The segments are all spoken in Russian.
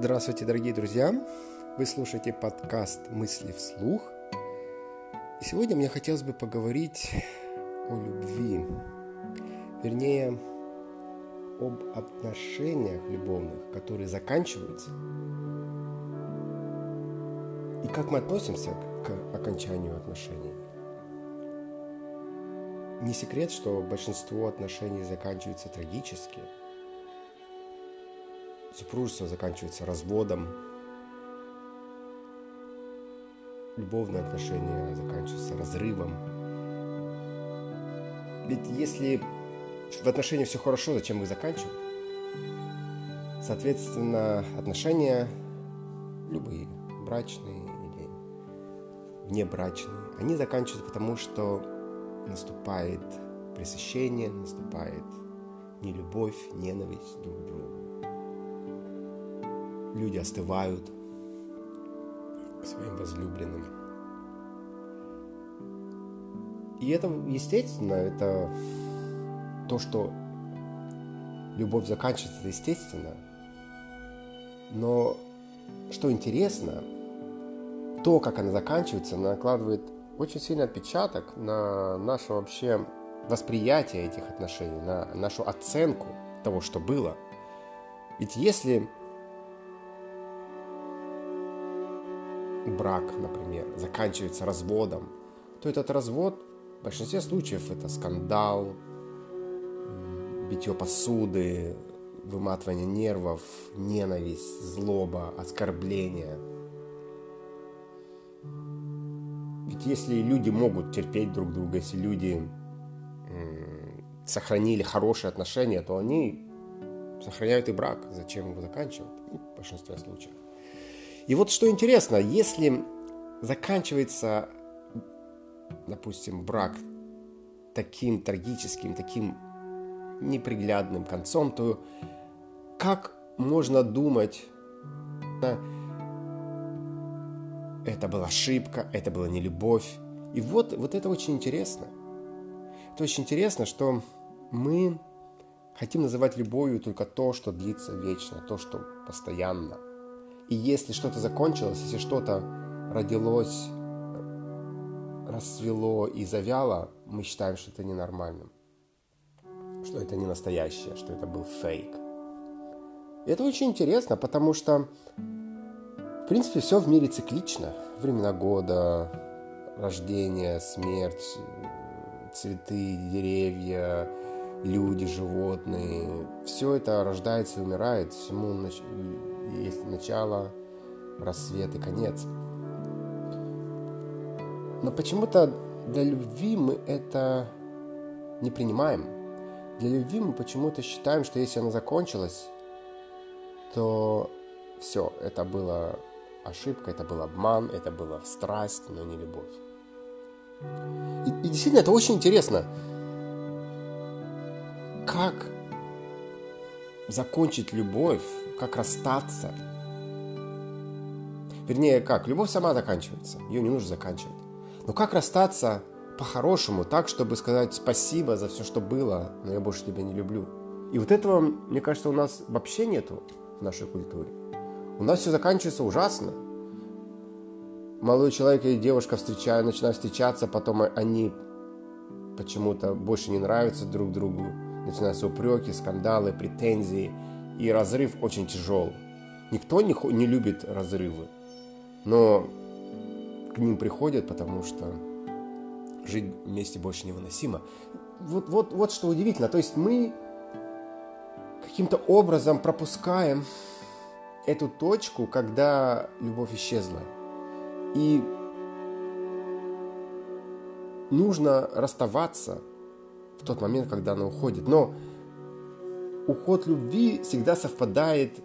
Здравствуйте, дорогие друзья! Вы слушаете подкаст «Мысли вслух». И сегодня мне хотелось бы поговорить о любви. Вернее, об отношениях любовных, которые заканчиваются. И как мы относимся к окончанию отношений. Не секрет, что большинство отношений заканчиваются трагически – Супружество заканчивается разводом. Любовные отношения заканчиваются разрывом. Ведь если в отношениях все хорошо, зачем их заканчивать? Соответственно, отношения любые, брачные или внебрачные, они заканчиваются потому, что наступает пресыщение, наступает нелюбовь, ненависть друг к другу люди остывают к своим возлюбленным. И это, естественно, это то, что любовь заканчивается, это естественно. Но что интересно, то, как она заканчивается, накладывает очень сильный отпечаток на наше вообще восприятие этих отношений, на нашу оценку того, что было. Ведь если брак, например, заканчивается разводом, то этот развод в большинстве случаев это скандал, битье посуды, выматывание нервов, ненависть, злоба, оскорбление. Ведь если люди могут терпеть друг друга, если люди сохранили хорошие отношения, то они сохраняют и брак. Зачем его заканчивать? В большинстве случаев. И вот что интересно, если заканчивается, допустим, брак таким трагическим, таким неприглядным концом, то как можно думать, это была ошибка, это была не любовь. И вот, вот это очень интересно. Это очень интересно, что мы хотим называть любовью только то, что длится вечно, то, что постоянно – и если что-то закончилось, если что-то родилось, расцвело и завяло, мы считаем, что это ненормальным. Что это не настоящее, что это был фейк. И это очень интересно, потому что, в принципе, все в мире циклично. Времена года, рождение, смерть, цветы, деревья, люди, животные. Все это рождается и умирает. Всему есть начало, рассвет и конец. Но почему-то для любви мы это не принимаем. Для любви мы почему-то считаем, что если она закончилась, то все, это была ошибка, это был обман, это была страсть, но не любовь. И, и действительно, это очень интересно. Как закончить любовь, как расстаться. Вернее, как, любовь сама заканчивается, ее не нужно заканчивать. Но как расстаться по-хорошему, так, чтобы сказать спасибо за все, что было, но я больше тебя не люблю. И вот этого, мне кажется, у нас вообще нету в нашей культуре. У нас все заканчивается ужасно. Молодой человек и девушка встречают, начинают встречаться, потом они почему-то больше не нравятся друг другу начинаются упреки, скандалы, претензии, и разрыв очень тяжелый. Никто не, не любит разрывы, но к ним приходят, потому что жить вместе больше невыносимо. Вот, вот, вот что удивительно. То есть мы каким-то образом пропускаем эту точку, когда любовь исчезла. И нужно расставаться в тот момент, когда она уходит. Но уход любви всегда совпадает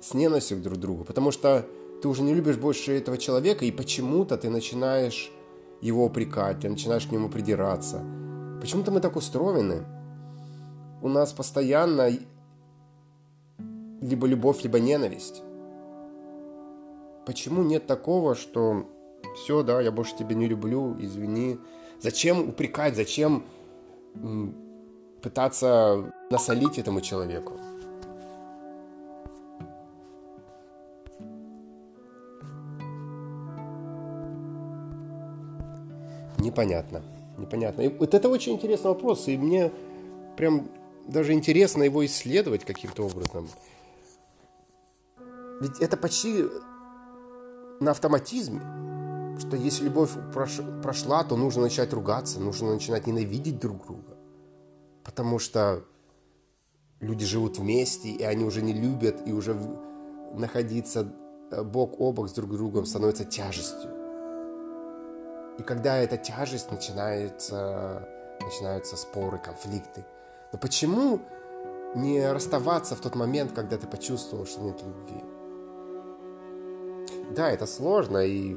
с ненавистью друг к другу, потому что ты уже не любишь больше этого человека, и почему-то ты начинаешь его упрекать, ты начинаешь к нему придираться. Почему-то мы так устроены. У нас постоянно либо любовь, либо ненависть. Почему нет такого, что все, да, я больше тебя не люблю, извини. Зачем упрекать, зачем пытаться насолить этому человеку. Непонятно. Непонятно. И вот это очень интересный вопрос, и мне прям даже интересно его исследовать каким-то образом. Ведь это почти на автоматизме, что если любовь прошла, то нужно начать ругаться, нужно начинать ненавидеть друг друга. Потому что люди живут вместе, и они уже не любят, и уже находиться э, бок о бок с друг другом становится тяжестью. И когда эта тяжесть начинается, начинаются споры, конфликты. Но почему не расставаться в тот момент, когда ты почувствовал, что нет любви? Да, это сложно, и,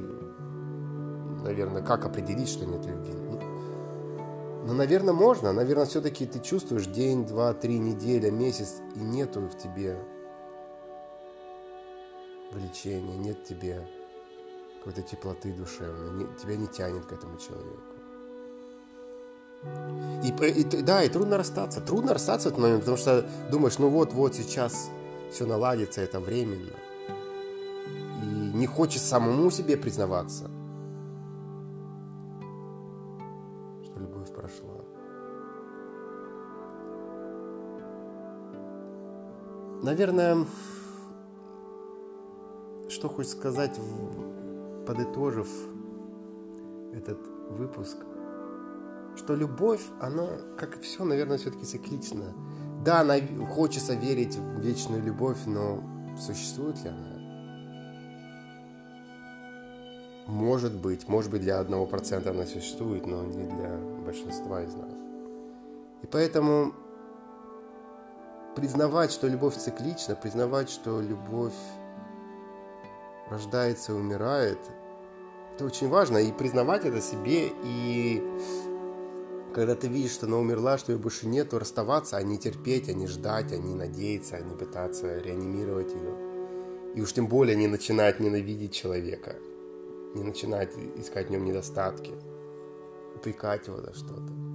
наверное, как определить, что нет любви? Ну, но, наверное, можно. Наверное, все-таки ты чувствуешь день, два, три, неделя, месяц, и нету в тебе влечения, нет тебе какой-то теплоты душевной, не, тебя не тянет к этому человеку. И, и, да, и трудно расстаться. Трудно расстаться в этот момент, потому что думаешь, ну вот-вот сейчас все наладится, это временно. И не хочешь самому себе признаваться, Наверное, что хочешь сказать, подытожив этот выпуск, что любовь, она, как и все, наверное, все-таки циклична. Да, она хочется верить в вечную любовь, но существует ли она? Может быть, может быть, для одного процента она существует, но не для большинства из нас. И поэтому признавать, что любовь циклична, признавать, что любовь рождается и умирает, это очень важно. И признавать это себе, и когда ты видишь, что она умерла, что ее больше нет, то расставаться, а не терпеть, а не ждать, а не надеяться, а не пытаться реанимировать ее. И уж тем более не начинать ненавидеть человека, не начинать искать в нем недостатки, упрекать его за что-то.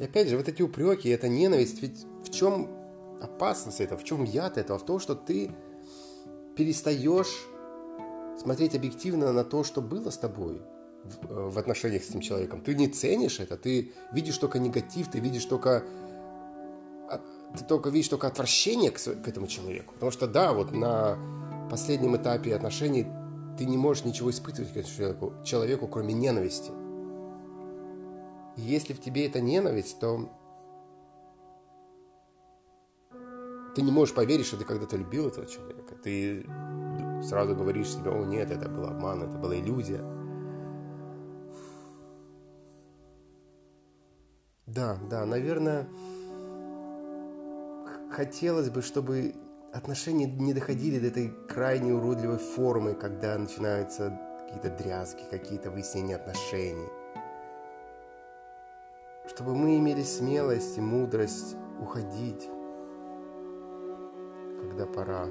И опять же, вот эти упреки, эта ненависть, ведь в чем опасность этого, в чем яд этого? В том, что ты перестаешь смотреть объективно на то, что было с тобой в, э, в отношениях с этим человеком. Ты не ценишь это, ты видишь только негатив, ты видишь только ты только видишь только отвращение к, к этому человеку. Потому что да, вот на последнем этапе отношений ты не можешь ничего испытывать к этому человеку, человеку кроме ненависти. Если в тебе эта ненависть, то ты не можешь поверить, что ты когда-то любил этого человека. Ты сразу говоришь себе, о нет, это был обман, это была иллюзия. Да, да, наверное, хотелось бы, чтобы отношения не доходили до этой крайне уродливой формы, когда начинаются какие-то дрязги, какие-то выяснения отношений. Чтобы мы имели смелость и мудрость уходить когда пора.